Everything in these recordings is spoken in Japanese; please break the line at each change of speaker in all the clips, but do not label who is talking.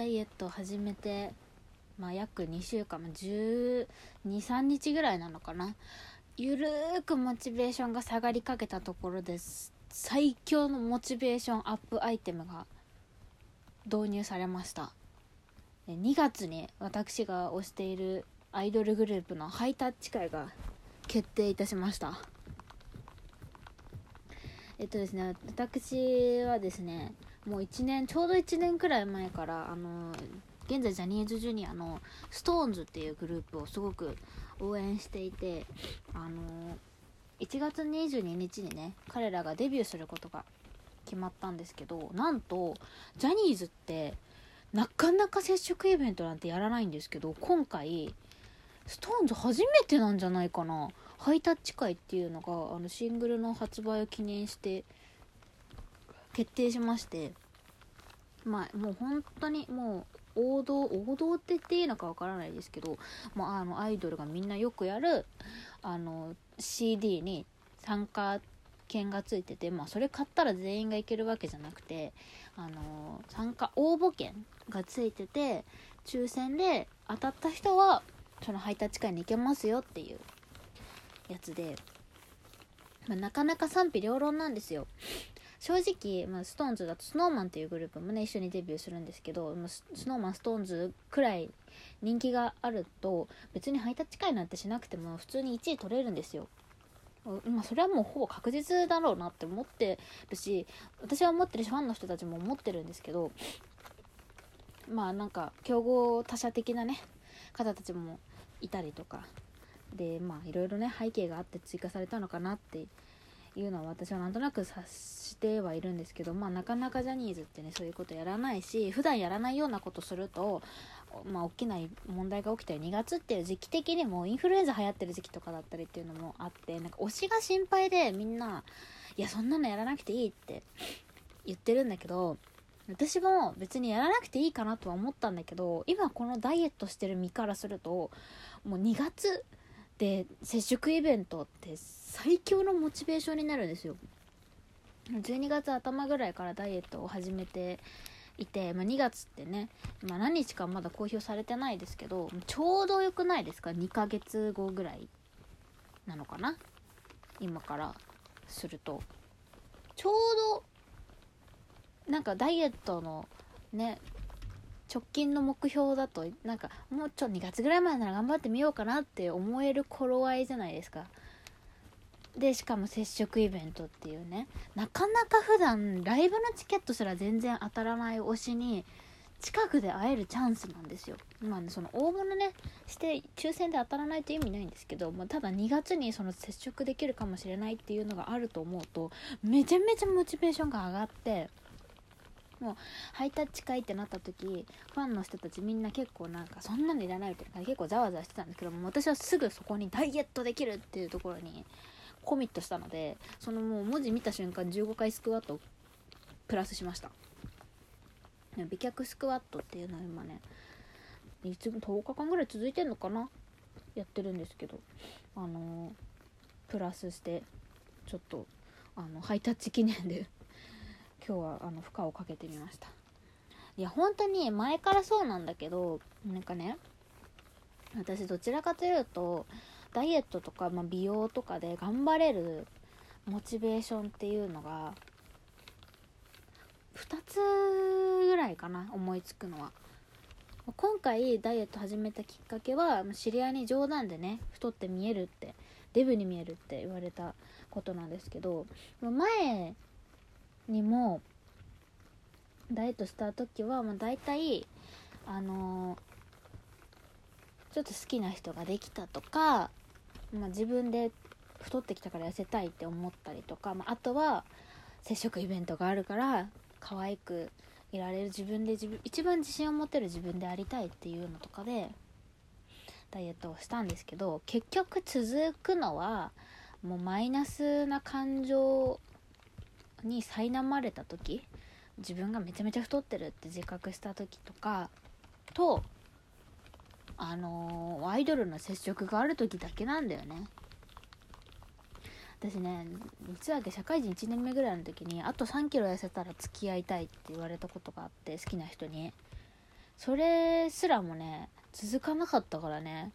ダイエットを始めてまあ約2週間1213日ぐらいなのかな。ゆるーくモチベーションが下がりかけたところです最強のモチベーションアップアイテムが導入されました。2月に私が推しているアイドルグループのハイタッチ会が決定いたしました。えっとですね私はですねもう1年ちょうど1年くらい前からあの現在ジャニーズジュニアの SixTONES っていうグループをすごく応援していてあの1月22日にね彼らがデビューすることが決まったんですけどなんとジャニーズってなかなか接触イベントなんてやらないんですけど今回 SixTONES 初めてなんじゃないかな。ハイタッチ会っていうのがあのシングルの発売を記念して決定しましてまあもう本当にもう王道王道って言っていいのかわからないですけど、まあ、あのアイドルがみんなよくやるあの CD に参加券がついてて、まあ、それ買ったら全員がいけるわけじゃなくてあの参加応募券がついてて抽選で当たった人はそのハイタッチ会に行けますよっていうやつで、まあ、なかなか賛否両論なんですよ。正直、まあ、ストーンズだと SnowMan っていうグループもね一緒にデビューするんですけど、まあ、SnowMan、SixTONES くらい人気があると別にハイタッチ会なんてしなくても普通に1位取れるんですよ。まあ、それはもうほぼ確実だろうなって思ってるし私は思ってるしファンの人たちも思ってるんですけどまあなんか競合他社的なね方たちもいたりとかでまあいろいろね背景があって追加されたのかなっていうのは私はなんとなく察してはいるんですけどまあなかなかジャニーズってねそういうことやらないし普段やらないようなことするとまあ大きな問題が起きたよ2月っていう時期的にもインフルエンザ流行ってる時期とかだったりっていうのもあってなんか推しが心配でみんないやそんなのやらなくていいって言ってるんだけど私も別にやらなくていいかなとは思ったんだけど今このダイエットしてる身からするともう2月で接触イベントって最強のモチベーションになるんですよ。12月頭ぐらいからダイエットを始めていて、まあ、2月ってね、まあ、何日かまだ公表されてないですけどちょうどよくないですか？2ヶ月後ぐらいなのかな？今からすると。ちょうどなんかダイエットのね直近の目標だとなんかもうちょっと2月ぐらいまでなら頑張ってみようかなって思える頃合いじゃないですか。でしかも接触イベントっていうね。なかなか普段ライブのチケットすら全然当たらない推しに近くで会えるチャンスなんですよ。まあねその応募のねして抽選で当たらないと意味ないんですけど、まあ、ただ2月にその接触できるかもしれないっていうのがあると思うとめちゃめちゃモチベーションが上がってもうハイタッチ会ってなった時ファンの人たちみんな結構なんかそんなのいらないみたいな結構ざわざわしてたんですけども私はすぐそこにダイエットできるっていうところにコミットしたのでそのもう文字見た瞬間15回スクワットプラスしました。美脚スクワットっていうのは今ねいつも10日間ぐらい続いてんのかな？やってるんですけどあのー、プラスしてちょっとあのハイタッチ記念で今日はあの負荷をかけてみました。いや本当に前からそうなんだけどなんかね私どちらかというとダイエットとか、まあ、美容とかで頑張れるモチベーションっていうのが2つぐらいかな思いつくのは。今回ダイエット始めたきっかけは知り合いに冗談でね太って見えるってデブに見えるって言われたことなんですけど前にもダイエットした時は、まあ、大体あのー、ちょっと好きな人ができたとか、まあ、自分で太ってきたから痩せたいって思ったりとか、まあ、あとは接触イベントがあるから可愛くいられる自分で自分一番自信を持てる自分でありたいっていうのとかでダイエットをしたんですけど結局続くのはもうマイナスな感情に苛まれた時自分がめちゃめちゃ太ってるって自覚した時とかとあのー、アイドルの接触がある時だけなんだよね。私ね実は社会人1年目ぐらいの時にあと3キロ痩せたら付き合いたいって言われたことがあって好きな人に。それすらもね続かなかったからね。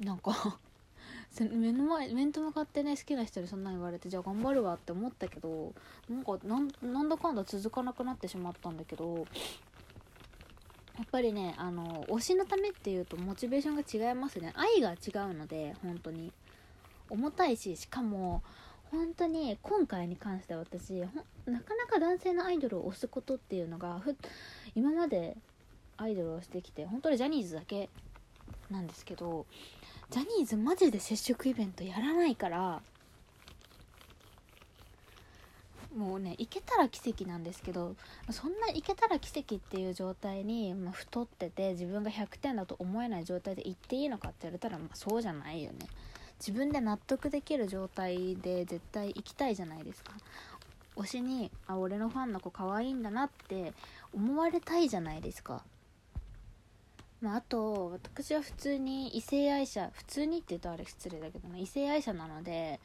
なんか目の前面と向かってね好きな人にそんな言われてじゃあ頑張るわって思ったけどなんかなんだかんだ続かなくなってしまったんだけどやっぱりねあの推しのためっていうとモチベーションが違いますね。愛が違うので本当に。重たいししかも本当に今回に関しては私なかなか男性のアイドルを推すことっていうのが今までアイドルをしてきて本当にジャニーズだけなんですけどジャニーズマジで接触イベントやらないから。もうね行けたら奇跡なんですけどそんな行けたら奇跡っていう状態に、まあ、太ってて自分が100点だと思えない状態で行っていいのかって言われたら、まあ、そうじゃないよね。自分で納得できる状態で絶対行きたいじゃないですか。推しにあ俺のファンの子可愛いんだなって思われたいじゃないですか。まあ、あと私は普通に異性愛者普通にって言うとあれ失礼だけどな異性愛者なので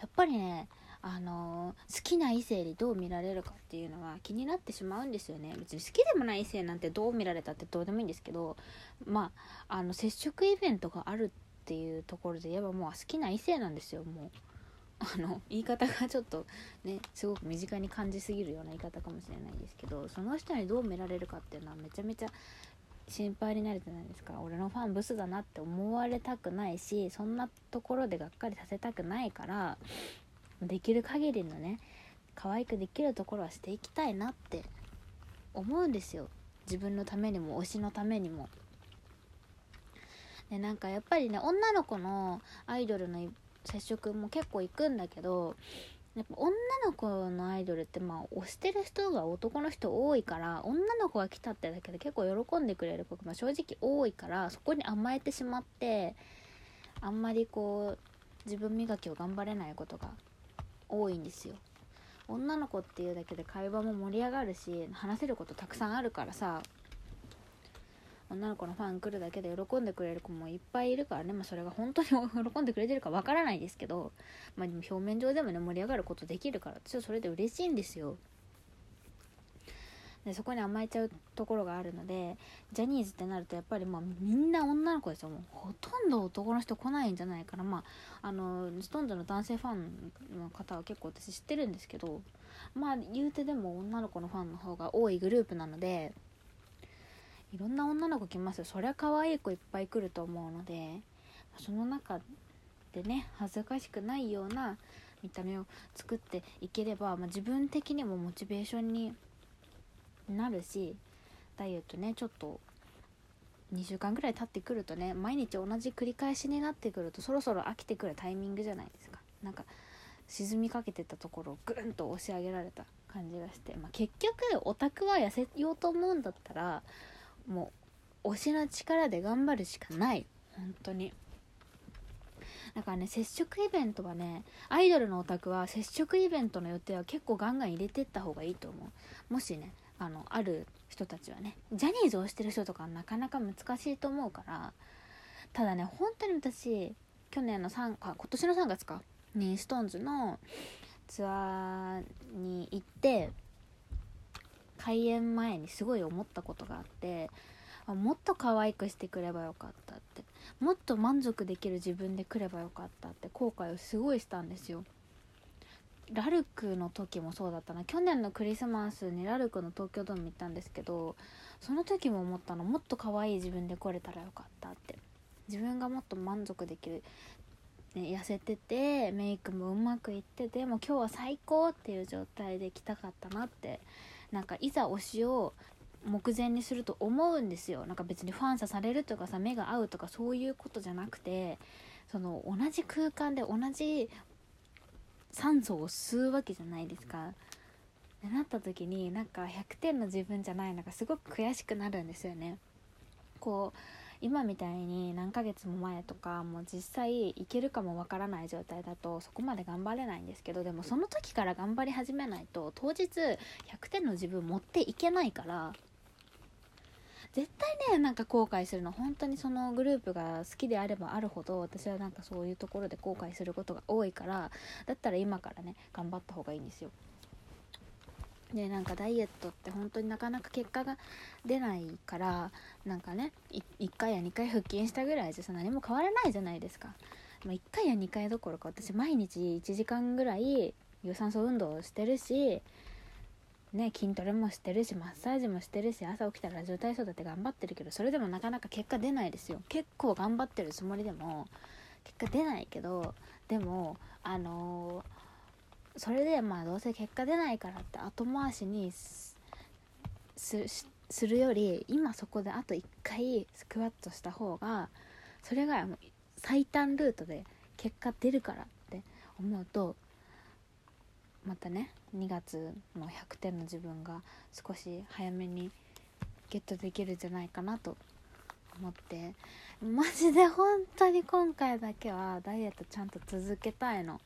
やっぱりねあの、好きな異性にどう見られるかっていうのは気になってしまうんですよね。別に好きでもない異性なんてどう見られたってどうでもいいんですけどまああの接触イベントがあるっていうところで言えばもう好きな異性なんですよ。もうあの言い方がちょっとねすごく身近に感じすぎるような言い方かもしれないですけどその人にどう見られるかっていうのはめちゃめちゃ心配になるじゃないですか。俺のファンブスだなって思われたくないしそんなところでがっかりさせたくないからできる限りのね可愛くできるところはしていきたいなって思うんですよ。自分のためにも推しのためにも。でなんかやっぱりね女の子のアイドルの接触も結構行くんだけどやっぱ女の子のアイドルってまあ推してる人が男の人多いから女の子が来たってだけで結構喜んでくれる子が、正直多いからそこに甘えてしまってあんまりこう自分磨きを頑張れないことが多いんですよ。女の子っていうだけで会話も盛り上がるし話せることたくさんあるからさ女の子のファン来るだけで喜んでくれる子もいっぱいいるからね、まあ、それが本当に喜んでくれてるかわからないですけど、まあ、でも表面上でもね盛り上がることできるから私はそれで嬉しいんですよ。でそこに甘えちゃうところがあるのでジャニーズってなるとやっぱりまあみんな女の子ですよ。もうほとんど男の人来ないんじゃないかな。まああのストーンズの男性ファンの方は結構私知ってるんですけど。まあ言うてでも女の子のファンの方が多いグループなのでいろんな女の子来ます。そりゃ可愛い子いっぱい来ると思うのでその中でね恥ずかしくないような見た目を作っていければ、まあ、自分的にもモチベーションになるしダイエットねちょっと2週間ぐらい経ってくるとね毎日同じ繰り返しになってくるとそろそろ飽きてくるタイミングじゃないですか。なんか沈みかけてたところをぐんと押し上げられた感じがして、まあ、結局オタクは痩せようと思うんだったらもう推しの力で頑張るしかない。本当に。だからね接触イベントはねアイドルのオタクは接触イベントの予定は結構ガンガン入れてった方がいいと思う。もしねあのある人たちはねジャニーズをしてる人とかなかなか難しいと思うからただね本当に私去年の3あ今年の3月かに SixTONES のツアーに行って開演前にすごい思ったことがあってあもっと可愛くしてくればよかったって。もっと満足できる自分で来ればよかったって後悔をすごいしたんですよ。ラルクの時もそうだったな。去年のクリスマスにラルクの東京ドーム行ったんですけどその時も思ったの。もっと可愛い自分で来れたらよかったって。自分がもっと満足できる、ね、痩せててメイクもうまくいっててもう今日は最高っていう状態で来たかったなってなんかいざ推しを目前にすると思うんですよなんか別にファンサされるとかさ目が合うとかそういうことじゃなくてその同じ空間で同じ酸素を吸うわけじゃないですか。ってなった時になんか100点の自分じゃないのがすごく悔しくなるんですよね。こう今みたいに何ヶ月も前とかもう実際いけるかもわからない状態だとそこまで頑張れないんですけどでもその時から頑張り始めないと当日100点の自分持っていけないから絶対ねなんか後悔するの本当にそのグループが好きであればあるほど私はなんかそういうところで後悔することが多いからだったら今からね頑張った方がいいんですよ。でなんかダイエットって本当になかなか結果が出ないからなんかね1回や2回腹筋したぐらいじゃさ何も変わらないじゃないですか、まあ、1回や2回どころか私毎日1時間ぐらい有酸素運動をしてるしね、筋トレもしてるしマッサージもしてるし朝起きたらラジオ体操だって頑張ってるけどそれでもなかなか結果出ないですよ。結構頑張ってるつもりでも結果出ないけどでもあのー、それでまあどうせ結果出ないからって後回しにするより今そこであと1回スクワットした方がそれが最短ルートで結果出るからって思うとまたね2月の100点の自分が少し早めにゲットできるんじゃないかなと思って。マジで本当に今回だけはダイエットちゃんと続けたいの。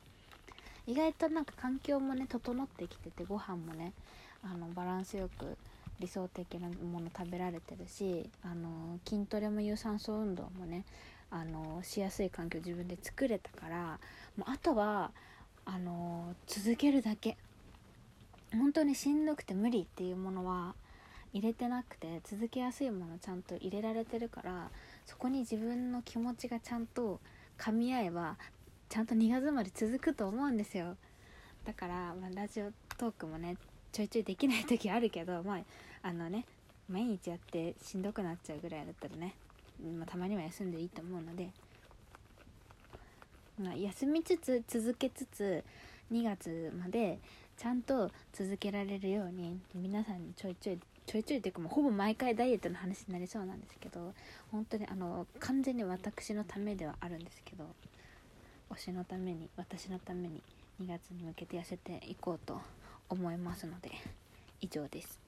意外となんか環境もね整ってきててご飯もねあのバランスよく理想的なもの食べられてるしあの筋トレも有酸素運動もねあのしやすい環境自分で作れたからもうあとはあの続けるだけ。本当にしんどくて無理っていうものは入れてなくて続けやすいものちゃんと入れられてるからそこに自分の気持ちがちゃんと噛み合えばちゃんと2月まで続くと思うんですよ。だから、まあ、ラジオトークもねちょいちょいできない時あるけどまああのね毎日やってしんどくなっちゃうぐらいだったらね、まあ、たまには休んでいいと思うのでまあ、休みつつ続けつつ2月までちゃんと続けられるように皆さんにちょいちょいちょいちょいっていうかもうほぼ毎回ダイエットの話になりそうなんですけど本当にあの完全に私のためではあるんですけど推しのために私のために2月に向けて痩せていこうと思いますので以上です。